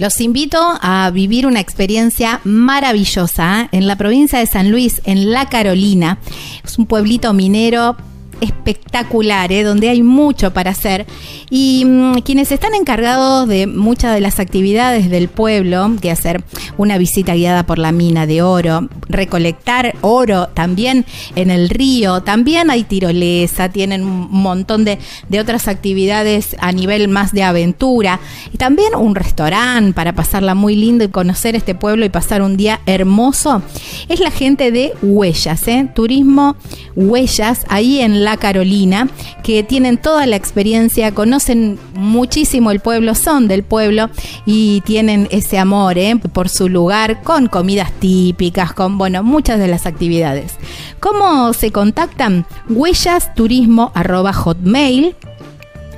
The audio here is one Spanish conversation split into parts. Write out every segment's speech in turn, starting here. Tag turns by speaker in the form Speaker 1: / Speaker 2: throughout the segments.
Speaker 1: Los invito a vivir una experiencia maravillosa ¿eh? en la provincia de San Luis, en La Carolina. Es un pueblito minero espectacular, ¿eh? donde hay mucho para hacer. Y mm, quienes están encargados de muchas de las actividades del pueblo, que hacer una visita guiada por la mina de oro, recolectar oro también en el río, también hay tirolesa, tienen un montón de, de otras actividades a nivel más de aventura, y también un restaurante para pasarla muy lindo y conocer este pueblo y pasar un día hermoso, es la gente de Huellas, ¿eh? Turismo Huellas, ahí en la Carolina, que tienen toda la experiencia, conocen muchísimo el pueblo, son del pueblo y tienen ese amor ¿eh? por su lugar con comidas típicas, con bueno, muchas de las actividades. ¿Cómo se contactan? Huellas Turismo hotmail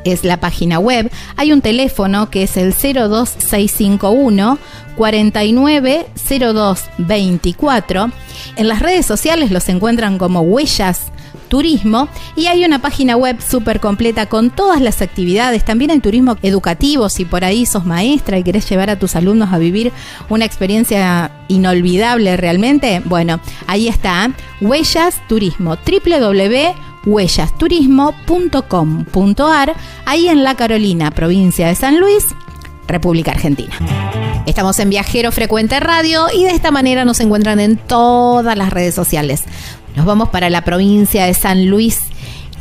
Speaker 1: es la página web. Hay un teléfono que es el 02651 490224. En las redes sociales los encuentran como Huellas turismo y hay una página web súper completa con todas las actividades. También hay turismo educativo, si por ahí sos maestra y querés llevar a tus alumnos a vivir una experiencia inolvidable realmente. Bueno, ahí está, Huellas Turismo, www.huellasturismo.com.ar, ahí en La Carolina, provincia de San Luis, República Argentina. Estamos en Viajero Frecuente Radio y de esta manera nos encuentran en todas las redes sociales. Nos vamos para la provincia de San Luis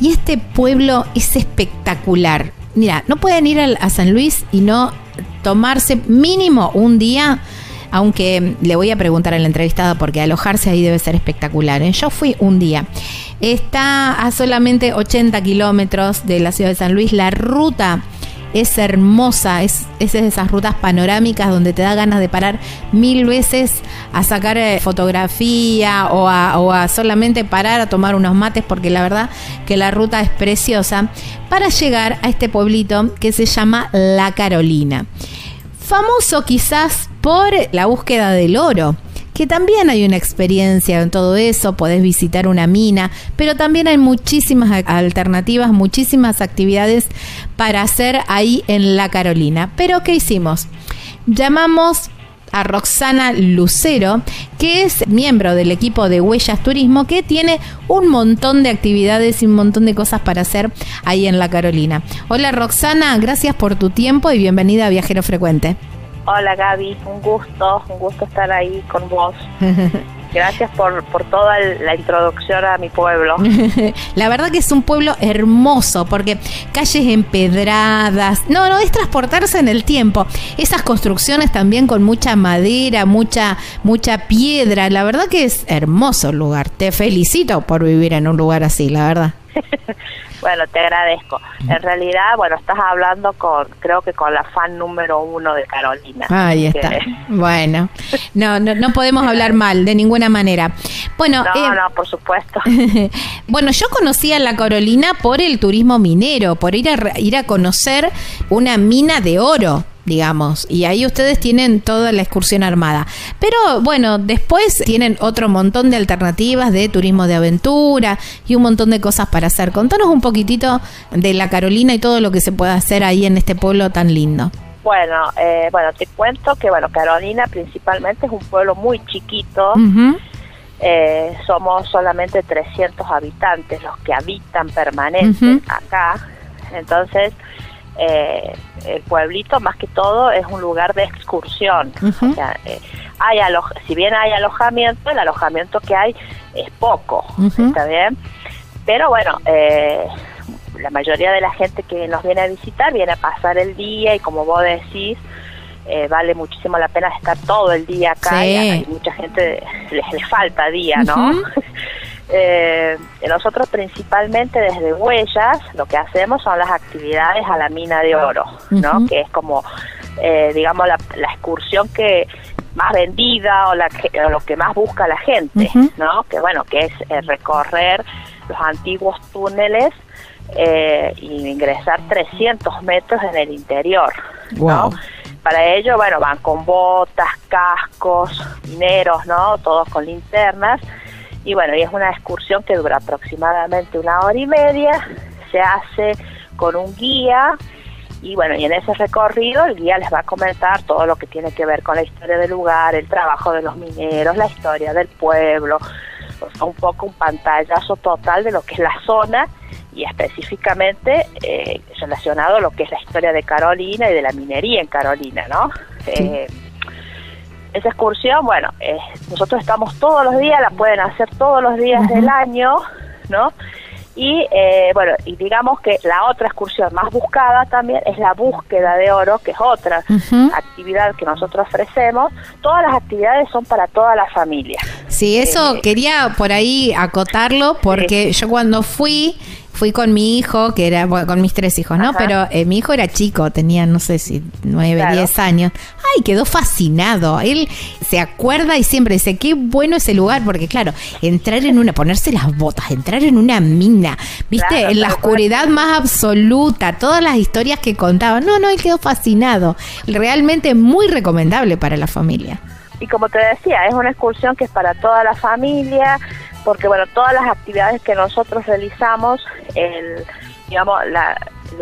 Speaker 1: y este pueblo es espectacular. Mira, no pueden ir a, San Luis y no tomarse mínimo un día, aunque le voy a preguntar a la entrevistada porque alojarse ahí debe ser espectacular. ¿eh? Yo fui un día. Está a solamente 80 kilómetros de la ciudad de San Luis. La ruta es hermosa, es, de esas rutas panorámicas donde te da ganas de parar mil veces a sacar eh, fotografía o a, o a solamente parar a tomar unos mates porque la verdad que la ruta es preciosa para llegar a este pueblito que se llama La Carolina. Famoso quizás por la búsqueda del oro que también hay una experiencia en todo eso, podés visitar una mina, pero también hay muchísimas alternativas, muchísimas actividades para hacer ahí en La Carolina. Pero ¿qué hicimos? Llamamos a Roxana Lucero, que es miembro del equipo de Huellas Turismo, que tiene un montón de actividades y un montón de cosas para hacer ahí en La Carolina. Hola Roxana, gracias por tu tiempo y bienvenida a Viajero Frecuente.
Speaker 2: Hola Gaby, un gusto, un gusto estar ahí con vos. Gracias por, por toda la introducción a mi pueblo.
Speaker 1: la verdad que es un pueblo hermoso porque calles empedradas. No, no, es transportarse en el tiempo. Esas construcciones también con mucha madera, mucha, mucha piedra. La verdad que es hermoso el lugar. Te felicito por vivir en un lugar así, la verdad.
Speaker 2: Bueno, te agradezco. En realidad, bueno, estás hablando con, creo que con la fan número uno de Carolina.
Speaker 1: Ahí está. Bueno, no, no, no, podemos hablar mal de ninguna manera. Bueno,
Speaker 2: no, eh, no, por supuesto.
Speaker 1: bueno, yo conocí a la Carolina por el turismo minero, por ir a ir a conocer una mina de oro digamos, y ahí ustedes tienen toda la excursión armada. Pero bueno, después tienen otro montón de alternativas de turismo de aventura y un montón de cosas para hacer. Contanos un poquitito de la Carolina y todo lo que se puede hacer ahí en este pueblo tan lindo.
Speaker 2: Bueno, eh, bueno, te cuento que bueno, Carolina principalmente es un pueblo muy chiquito. Eh, somos solamente 300 habitantes los que habitan permanentes acá. Entonces, eh, el pueblito más que todo es un lugar de excursión. o sea, eh, hay si bien hay alojamiento, el alojamiento que hay es poco, ¿está bien? Pero bueno, eh, la mayoría de la gente que nos viene a visitar viene a pasar el día y como vos decís, eh, vale muchísimo la pena estar todo el día acá y hay mucha gente les, les falta día, ¿no? Eh, nosotros principalmente desde Huellas lo que hacemos son las actividades a la mina de oro, ¿no? Que es como, eh, digamos, la, excursión que más vendida o, la lo que más busca la gente, ¿no? Que bueno, que es eh, recorrer los antiguos túneles eh, y ingresar 300 metros en el interior, ¿no? Para ello, bueno, van con botas, cascos, mineros, ¿no? Todos con linternas. Y bueno, y es una excursión que dura aproximadamente una hora y media. Se hace con un guía y bueno, y en ese recorrido el guía les va a comentar todo lo que tiene que ver con la historia del lugar, el trabajo de los mineros, la historia del pueblo, un poco un pantallazo total de lo que es la zona y específicamente eh, relacionado a lo que es la historia de Carolina y de la minería en Carolina, ¿no? Eh, esa excursión, bueno, eh, nosotros estamos todos los días, la pueden hacer todos los días del año, ¿no? Y eh, bueno, y digamos que la otra excursión más buscada también es la búsqueda de oro, que es otra actividad que nosotros ofrecemos. Todas las actividades son para toda la familia.
Speaker 1: Sí, eso quería por ahí acotarlo porque yo cuando fui fui con mi hijo, que era, con mis tres hijos, ¿no? Pero eh, mi hijo era chico, tenía, no sé si nueve, diez años. Ay, quedó fascinado. Él se acuerda y siempre dice, qué bueno ese lugar, porque claro, entrar en una, ponerse las botas, entrar en una mina, viste, en la oscuridad más absoluta, todas las historias que contaban. No, no, él quedó fascinado. Realmente muy recomendable para la familia.
Speaker 2: Y como te decía, es una excursión que es para toda la familia, porque bueno, todas las actividades que nosotros realizamos, el, digamos,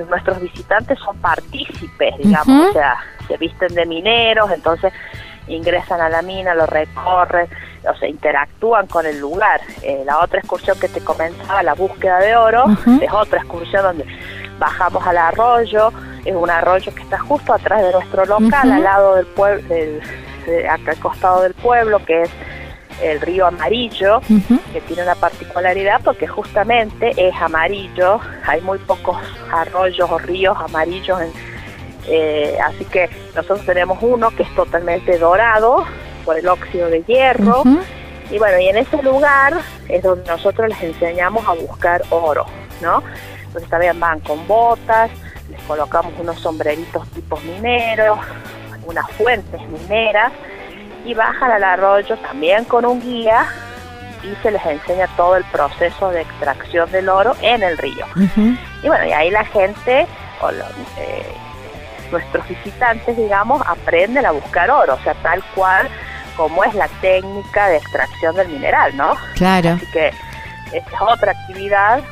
Speaker 2: nuestros visitantes son partícipes, digamos, o sea, se visten de mineros, entonces ingresan a la mina, lo recorren, o sea, interactúan con el lugar. Eh, la otra excursión que te comentaba, la búsqueda de oro, es otra excursión donde bajamos al arroyo, es un arroyo que está justo atrás de nuestro local, al lado del pueblo, del, acá al costado del pueblo, que es el río Amarillo, que tiene una particularidad porque justamente es amarillo, hay muy pocos arroyos o ríos amarillos, eh, así que nosotros tenemos uno que es totalmente dorado por el óxido de hierro, y bueno, y en ese lugar es donde nosotros les enseñamos a buscar oro, ¿no? Entonces también van con botas, les colocamos unos sombreritos tipos mineros, unas fuentes mineras, y bajan al arroyo también con un guía y se les enseña todo el proceso de extracción del oro en el río. Y bueno, y ahí la gente, o eh, nuestros visitantes, digamos, aprenden a buscar oro, o sea, tal cual como es la técnica de extracción del mineral, ¿no?
Speaker 1: Claro.
Speaker 2: Así que esta es otra actividad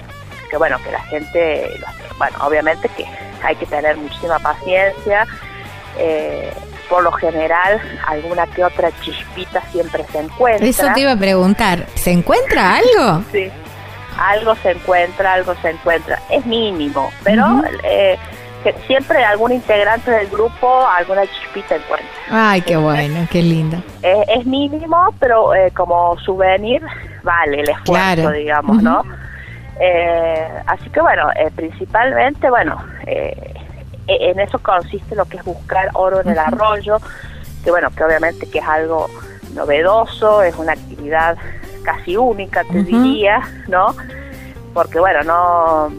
Speaker 2: que, bueno, que la gente, bueno, obviamente que hay que tener muchísima paciencia. Eh, por lo general alguna que otra chispita siempre se encuentra.
Speaker 1: Eso te iba a preguntar, ¿se encuentra algo?
Speaker 2: Sí, algo se encuentra, algo se encuentra. Es mínimo, pero eh, siempre algún integrante del grupo alguna chispita encuentra.
Speaker 1: Ay, qué bueno, qué lindo.
Speaker 2: es mínimo, pero eh, como souvenir vale el esfuerzo, digamos, ¿no? Eh, así que bueno, principalmente, bueno, eh, en eso consiste lo que es buscar oro en el arroyo, que bueno, que obviamente que es algo novedoso, es una actividad casi única, te diría, ¿no? Porque bueno, no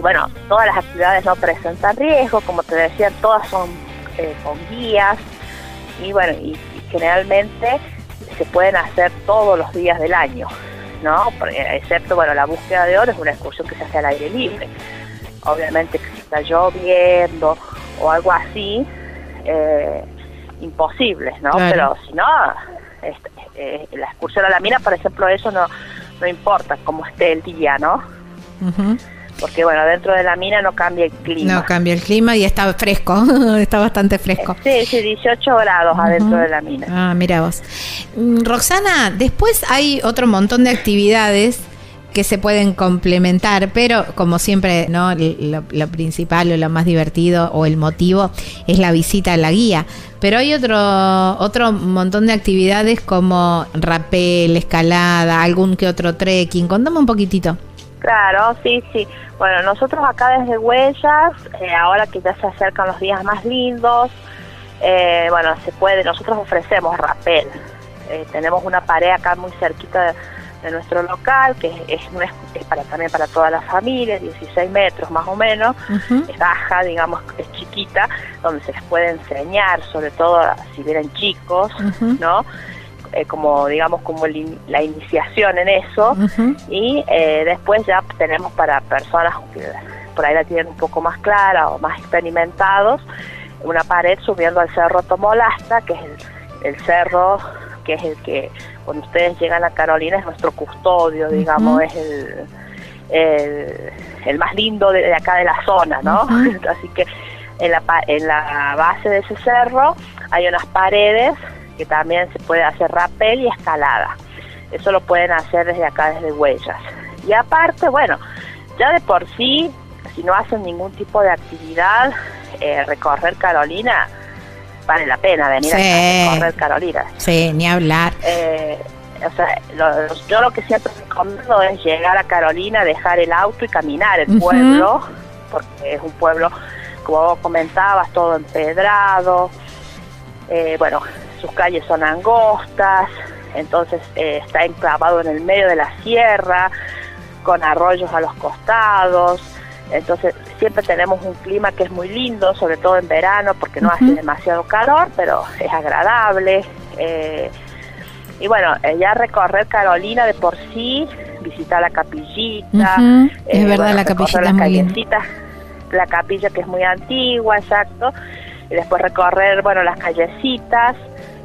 Speaker 2: bueno, todas las actividades no presentan riesgo, como te decía, todas son eh, con guías y bueno, y, generalmente se pueden hacer todos los días del año, ¿no? excepto, bueno, la búsqueda de oro es una excursión que se hace al aire libre obviamente que si está lloviendo o algo así, eh, imposibles, ¿no? Pero si no, este, eh, la excursión a la mina, por ejemplo, eso no, no importa cómo esté el día, ¿no? Porque bueno, dentro de la mina no cambia el clima.
Speaker 1: No cambia el clima y está fresco, está bastante fresco.
Speaker 2: Sí, sí, 18 grados adentro de la mina.
Speaker 1: Ah, mira vos. Mm, Roxana, después hay otro montón de actividades que se pueden complementar, pero como siempre, ¿no? Lo, principal o lo más divertido o el motivo es la visita a la guía. Pero hay otro, otro montón de actividades como rapel, escalada, algún que otro trekking. Contame un poquitito.
Speaker 2: Claro, sí, sí. Bueno, nosotros acá desde Huellas, eh, ahora que ya se acercan los días más lindos, eh, bueno, se puede, nosotros ofrecemos rapel. Eh, tenemos una pared acá muy cerquita de de nuestro local, que es, es, para también para toda la familia, 16 metros más o menos, es baja, digamos, es chiquita, donde se les puede enseñar, sobre todo si vienen chicos, ¿no? Eh, como digamos como la iniciación en eso. Y eh, después ya tenemos para personas que por ahí la tienen un poco más clara o más experimentados una pared subiendo al cerro Tomolasta que es el cerro que es el que cuando ustedes llegan a Carolina es nuestro custodio, digamos, es el, el, más lindo de, acá de la zona, ¿no? Así que en la, en la base de ese cerro hay unas paredes que también se puede hacer rappel y escalada. Eso lo pueden hacer desde acá, desde Huellas. Y aparte, bueno, ya de por sí, si no hacen ningún tipo de actividad, eh, recorrer Carolina vale la pena venir a correr Carolina.
Speaker 1: Sí, ni hablar.
Speaker 2: Eh, o sea, yo lo que siempre recomiendo es llegar a Carolina, dejar el auto y caminar el pueblo, porque es un pueblo, como vos comentabas, todo empedrado. Eh, bueno, sus calles son angostas, entonces eh, está enclavado en el medio de la sierra, con arroyos a los costados. Entonces siempre tenemos un clima que es muy lindo, sobre todo en verano, porque no hace demasiado calor, pero es agradable. Eh, y bueno, eh, ya recorrer Carolina de por sí, visitar la capillita.
Speaker 1: es eh, verdad, la capillita es muy
Speaker 2: La capilla que es muy antigua, exacto. Y después recorrer, bueno, las callecitas,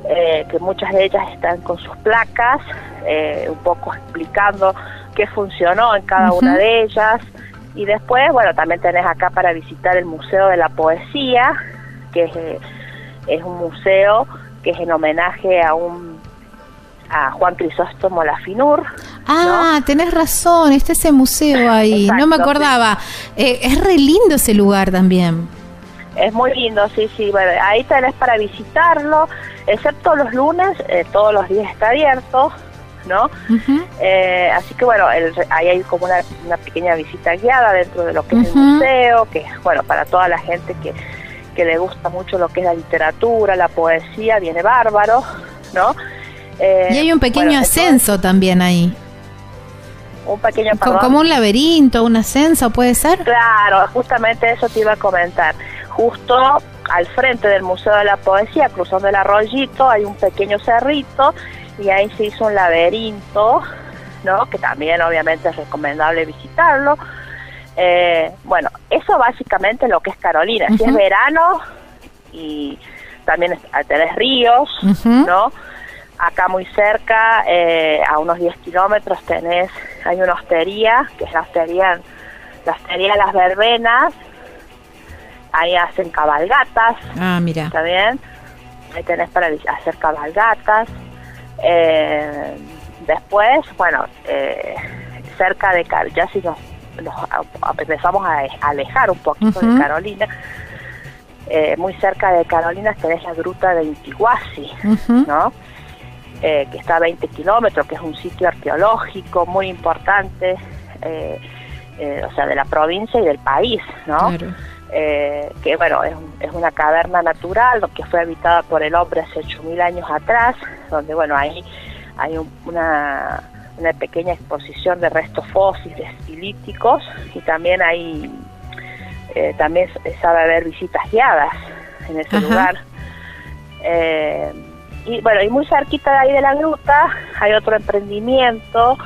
Speaker 2: que muchas de ellas están con sus placas, un poco explicando qué funcionó en cada una de ellas. Y después, bueno, también tenés acá para visitar el Museo de la Poesía, que es, eh, es un museo que es en homenaje a un a Juan Crisóstomo Lafinur.
Speaker 1: Ah, tenés razón, está ese museo ahí, no me acordaba. Eh, es re lindo ese lugar también.
Speaker 2: Es muy lindo, sí, sí, bueno, ahí tenés para visitarlo, excepto los lunes, eh, todos los días está abierto, ¿no? Eh, así que bueno, ahí hay como una, pequeña visita guiada dentro de lo que es el museo, que bueno para toda la gente que, que le gusta mucho lo que es la literatura, la poesía, viene bárbaro, ¿no?
Speaker 1: Eh, y hay un pequeño ascenso también ahí.
Speaker 2: Un pequeño
Speaker 1: Como un laberinto, un ascenso, ¿puede ser?
Speaker 2: Claro, justamente eso te iba a comentar. Justo al frente del Museo de la Poesía, cruzando el arroyito, hay un pequeño cerrito y ahí se hizo un laberinto, ¿no? Que también obviamente es recomendable visitarlo. Eh, bueno, eso básicamente lo que es Carolina. Si es verano y también tenés ríos, ¿no? Acá muy cerca, eh, a unos 10 kilómetros, tenés, hay una hostería, que es la hostería, la hostería Las Verbenas. Ahí hacen cabalgatas.
Speaker 1: Ah, mira.
Speaker 2: ¿Está bien? Ahí tenés para hacer cabalgatas. Eh, después, bueno, eh, cerca de ya si nos, empezamos a alejar un poquito de Carolina, eh, muy cerca de Carolina tenés la gruta de Intiguasi, ¿no? Eh, que está a 20 kilómetros, que es un sitio arqueológico muy importante, o sea, de la provincia y del país, ¿no? Que bueno, es, es, una caverna natural que fue habitada por el hombre hace 8.000 años atrás, donde bueno, ahí hay una, una pequeña exposición de restos fósiles estilíticos y también hay eh, también sabe haber visitas guiadas en ese lugar. Eh, y bueno, y muy cerquita de ahí de la gruta hay otro emprendimiento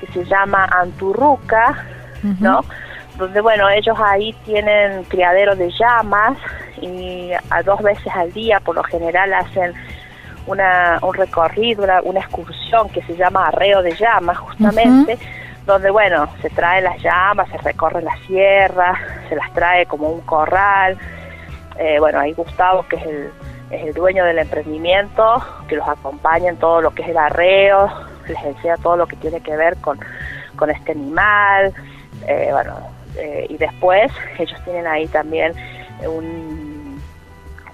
Speaker 2: que se llama Anturruca, ¿no? Donde, bueno, ellos ahí tienen criadero de llamas y a dos veces al día, por lo general, hacen una, un recorrido, una, excursión que se llama Arreo de Llamas, justamente, donde, bueno, se traen las llamas, se recorre la sierra, se las trae como un corral. Eh, bueno, ahí Gustavo, que es el, es el dueño del emprendimiento, que los acompaña en todo lo que es el arreo, les enseña todo lo que tiene que ver con, con este animal. Eh, bueno, eh, y después ellos tienen ahí también un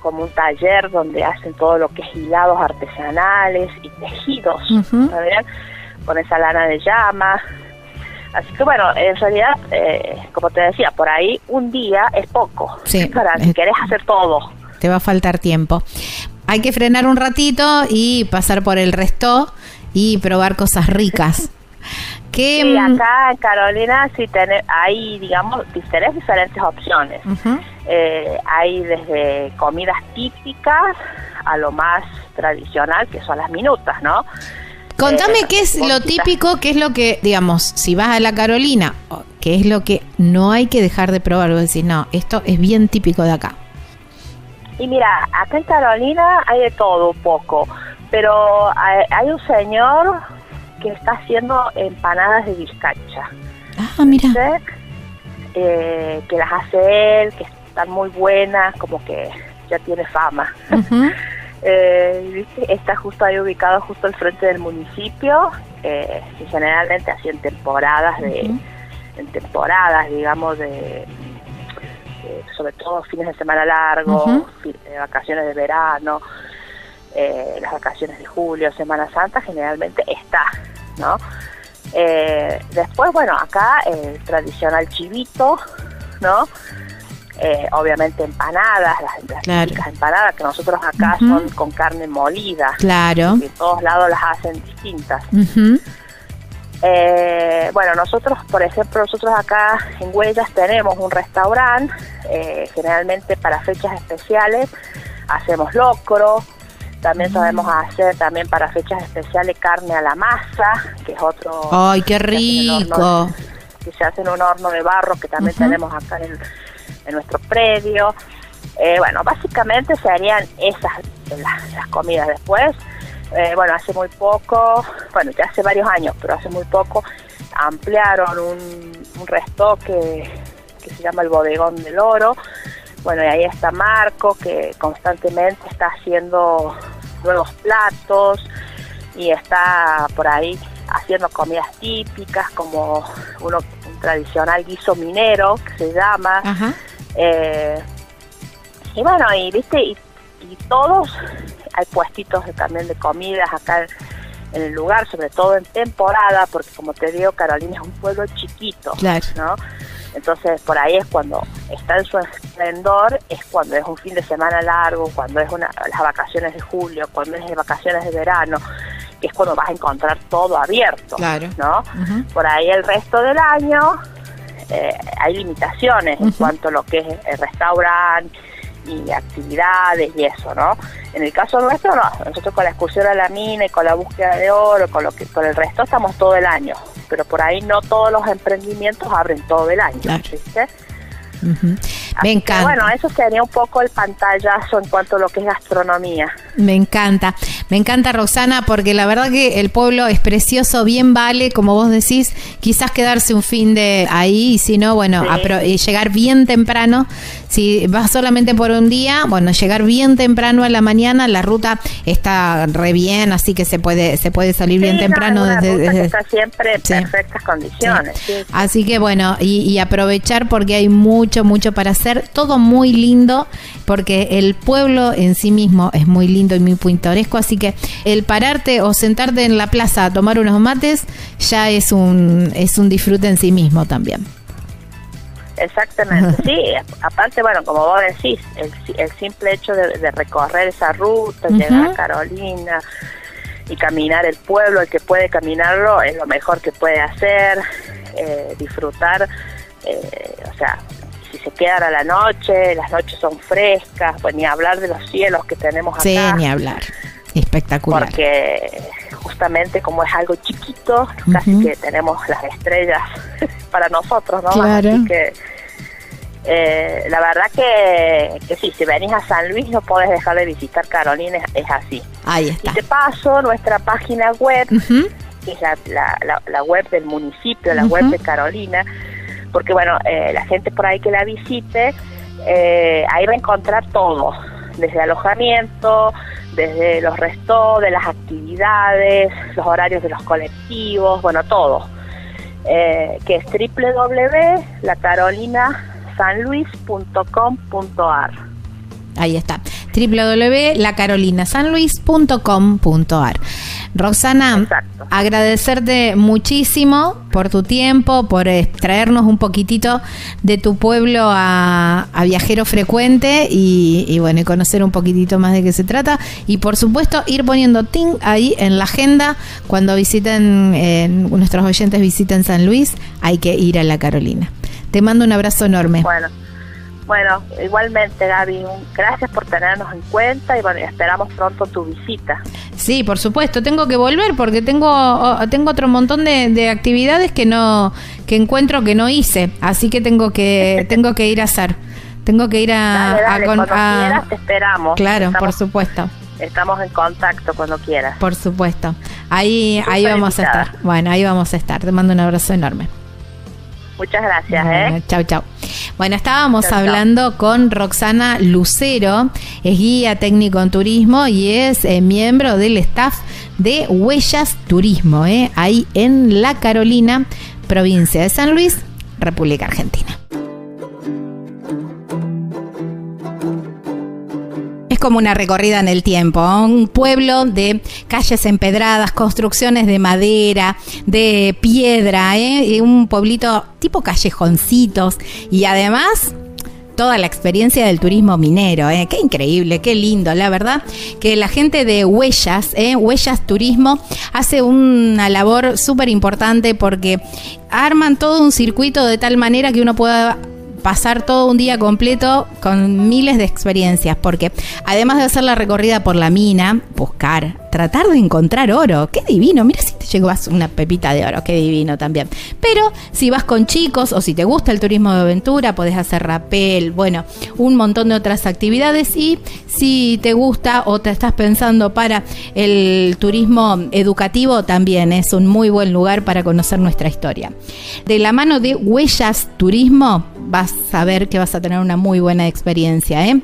Speaker 2: como un taller donde hacen todo lo que es hilados artesanales y tejidos, Con esa lana de llama. Así que bueno, en realidad, eh, como te decía, por ahí un día es poco para si querés hacer todo.
Speaker 1: Te va a faltar tiempo. Hay que frenar un ratito y pasar por el resto y probar cosas ricas. ¿Qué?
Speaker 2: Sí, acá en Carolina sí tiene, hay, digamos, diferentes, diferentes opciones. Eh, hay desde comidas típicas a lo más tradicional, que son las minutas, ¿no?
Speaker 1: Contame eh, qué es lo típico, qué es lo que, digamos, si vas a la Carolina, qué es lo que no hay que dejar de probar. Vos decís, no, esto es bien típico de acá.
Speaker 2: Y mira, acá en Carolina hay de todo un poco, pero hay, un señor que está haciendo empanadas de bizcacha.
Speaker 1: Ah, mira.
Speaker 2: Eh, que las hace él, que están muy buenas, como que ya tiene fama. eh, está justo ahí ubicado, justo al frente del municipio, eh, y generalmente así en temporadas de, en temporadas, digamos, de sobre todo fines de semana largos, eh, vacaciones de verano, eh, las vacaciones de julio, Semana Santa, generalmente está, ¿no? después, bueno, acá el tradicional chivito, ¿no? obviamente empanadas, las, empanadas que nosotros acá son con carne molida.
Speaker 1: Claro.
Speaker 2: En todos lados las hacen distintas. Eh, bueno, nosotros, por ejemplo, nosotros acá en Huellas tenemos un restaurante, eh, generalmente para fechas especiales hacemos locro, también sabemos hacer también para fechas especiales carne a la masa, que es otro...
Speaker 1: ¡Ay, qué rico!
Speaker 2: Que se hace en un horno de barro que también tenemos acá en, nuestro predio. Eh, bueno, básicamente serían esas las comidas después eh, bueno, hace muy poco, bueno, ya hace varios años, pero hace muy poco ampliaron un, un restoque que se llama el Bodegón del Oro. Bueno, y ahí está Marco, que constantemente está haciendo nuevos platos y está por ahí haciendo comidas típicas como uno, un tradicional guiso minero que se llama. Eh, y bueno, y viste, y, y todos hay puestitos también de comidas acá en el lugar, sobre todo en temporada, porque como te digo, Carolina es un pueblo chiquito, ¿no? Entonces por ahí es cuando está en su esplendor, es cuando es un fin de semana largo, cuando es una, las vacaciones de julio, cuando es vacaciones de verano, que es cuando vas a encontrar todo abierto, ¿no? Por ahí el resto del año eh, hay limitaciones en cuanto a lo que es el restaurante y actividades y eso, ¿no? En el caso nuestro, no. Nosotros con la excursión a la mina y con la búsqueda de oro, con lo que con el resto estamos todo el año. Pero por ahí no todos los emprendimientos abren todo el año, ¿viste?
Speaker 1: Me encanta.
Speaker 2: bueno, eso sería un poco el pantallazo en cuanto a lo que es gastronomía.
Speaker 1: Me encanta, me encanta Roxana, porque la verdad que el pueblo es precioso, bien vale, como vos decís, quizás quedarse un fin de ahí, y si no, bueno, llegar bien temprano. Si vas solamente por un día, bueno, llegar bien temprano a la mañana, la ruta está re bien, así que se puede se puede salir bien temprano
Speaker 2: desde, está siempre en perfectas condiciones.
Speaker 1: Así que bueno, y, y aprovechar porque hay mucho, mucho para hacer todo muy lindo porque el pueblo en sí mismo es muy lindo y muy pintoresco, así que el pararte o sentarte en la plaza a tomar unos mates ya es un, es un disfrute en sí mismo también.
Speaker 2: Exactamente, sí, aparte, bueno, como vos decís, el, simple hecho de, recorrer esa ruta, llegar a Carolina y caminar el pueblo, el que puede caminarlo es lo mejor que puede hacer, eh, disfrutar, eh, o sea, si se quedan a la noche, las noches son frescas, pues ni hablar de los cielos que tenemos acá.
Speaker 1: Sí, ni hablar. Espectacular.
Speaker 2: Porque justamente como es algo chiquito, casi que tenemos las estrellas para nosotros, ¿no?
Speaker 1: Claro.
Speaker 2: Así que eh, la verdad que, que sí, si venís a San Luis no podés dejar de visitar Carolina, es, así.
Speaker 1: Ahí está.
Speaker 2: Y te paso nuestra página web, que es la, la, web del municipio, la web de Carolina, porque bueno, eh, la gente por ahí que la visite, eh, ahí va a encontrar todo, desde alojamiento, desde los restos de las actividades, los horarios de los colectivos, bueno, todo. Eh, que es www.lacarolinasanluis.com.ar.
Speaker 1: Ahí está, www.lacarolinasanluis.com.ar. Roxana, agradecerte muchísimo por tu tiempo, por traernos un poquitito de tu pueblo a, Viajero Frecuente y, bueno, y conocer un poquitito más de qué se trata. Y por supuesto, ir poniendo ting ahí en la agenda cuando visiten, eh, nuestros oyentes visiten San Luis, hay que ir a la Carolina. Te mando un abrazo enorme.
Speaker 2: Bueno. Bueno, igualmente Gaby, gracias por tenernos en cuenta y bueno, esperamos pronto tu visita.
Speaker 1: Sí, por supuesto, tengo que volver porque tengo tengo otro montón de, actividades que no que encuentro que no hice, así que tengo que tengo que ir a hacer. Tengo que ir a,
Speaker 2: dale, cuando quieras te esperamos.
Speaker 1: Claro, por supuesto.
Speaker 2: Estamos en contacto cuando quieras.
Speaker 1: Por supuesto. Ahí ahí vamos a estar. Bueno, ahí vamos a estar. Te mando un abrazo enorme.
Speaker 2: Muchas gracias. ¿eh?
Speaker 1: Chau, chau. Bueno, estábamos hablando con Roxana Lucero, es guía técnico en turismo y es eh, miembro del staff de Huellas Turismo, ¿eh? ahí en La Carolina, provincia de San Luis, República Argentina. Como una recorrida en el tiempo, un pueblo de calles empedradas, construcciones de madera, de piedra, ¿eh? un pueblito tipo callejoncitos y además toda la experiencia del turismo minero. ¿eh? Qué increíble, qué lindo, la verdad. Que la gente de Huellas, ¿eh? Huellas Turismo, hace una labor súper importante porque arman todo un circuito de tal manera que uno pueda pasar todo un día completo con miles de experiencias, porque además de hacer la recorrida por la mina, buscar, tratar de encontrar oro, qué divino, mira si te llevas una pepita de oro, qué divino también. Pero si vas con chicos o si te gusta el turismo de aventura, podés hacer rapel, bueno, un montón de otras actividades y si te gusta o te estás pensando para el turismo educativo, también es un muy buen lugar para conocer nuestra historia. De la mano de Huellas Turismo, vas a ver que vas a tener una muy buena experiencia. ¿eh?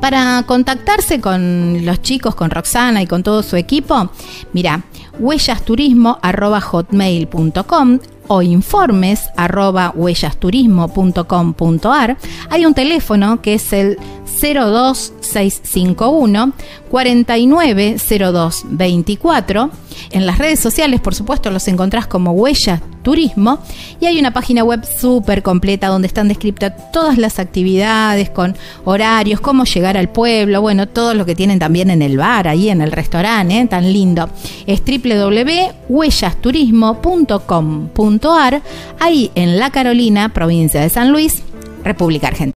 Speaker 1: Para contactarse con los chicos, con Roxana y con todo su equipo, mira, huellasturismo.hotmail.com o informes arroba huellasturismo.com.ar hay un teléfono que es el 02651 490224. En las redes sociales, por supuesto, los encontrás como Huella Turismo y hay una página web súper completa donde están descritas todas las actividades con horarios, cómo llegar al pueblo, bueno, todo lo que tienen también en el bar, ahí en el restaurante, ¿eh? tan lindo. Es www.huellasturismo.com.ar, ahí en La Carolina, provincia de San Luis, República Argentina.